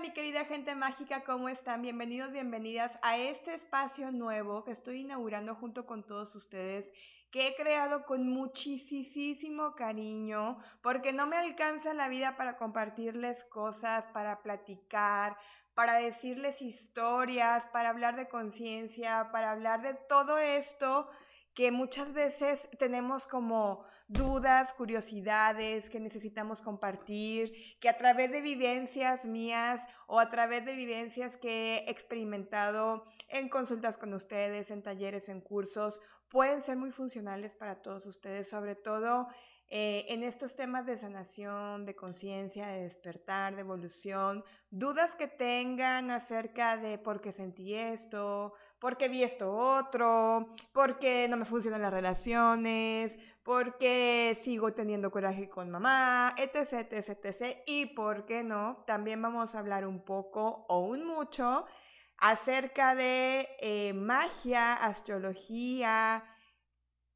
Mi querida gente mágica, ¿cómo están? Bienvenidos, bienvenidas a este espacio nuevo que estoy inaugurando junto con todos ustedes, que he creado con muchísimo cariño, porque no me alcanza la vida para compartirles cosas, para platicar, para decirles historias, para hablar de conciencia, para hablar de todo esto que muchas veces tenemos como dudas, curiosidades que necesitamos compartir, que a través de vivencias mías o a través de vivencias que he experimentado en consultas con ustedes, en talleres, en cursos, pueden ser muy funcionales para todos ustedes, sobre todo eh, en estos temas de sanación, de conciencia, de despertar, de evolución, dudas que tengan acerca de por qué sentí esto, por qué vi esto otro, por qué no me funcionan las relaciones, por qué sigo teniendo coraje con mamá, etc, etc, etc. Y por qué no, también vamos a hablar un poco o un mucho acerca de eh, magia, astrología,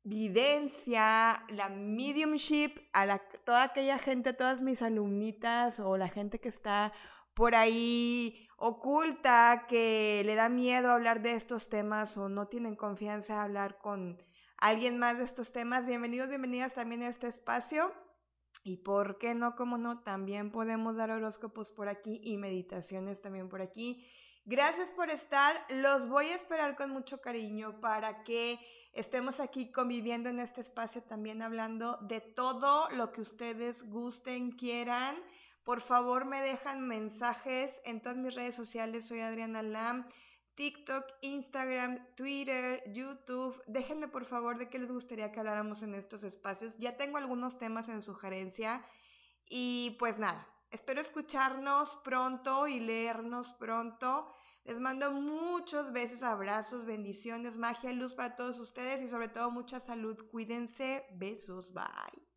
videncia, la mediumship, a toda aquella gente, todas mis alumnitas o la gente que está por ahí oculta, que le da miedo hablar de estos temas o no tienen confianza a hablar con alguien más de estos temas, bienvenidos, bienvenidas también a este espacio. Y por qué no, como no, también podemos dar horóscopos por aquí y meditaciones también por aquí. Gracias por estar. Los voy a esperar con mucho cariño para que estemos aquí conviviendo en este espacio también hablando de todo lo que ustedes gusten, quieran. Por favor, me dejan mensajes en todas mis redes sociales. Soy Adriana Lam. TikTok, Instagram, Twitter, YouTube. Déjenme por favor de qué les gustaría que habláramos en estos espacios. Ya tengo algunos temas en sugerencia. Y pues nada, Espero escucharnos pronto y leernos pronto. Les mando muchos besos, abrazos, bendiciones, magia, luz para todos ustedes y sobre todo mucha salud. Cuídense. Besos. Bye.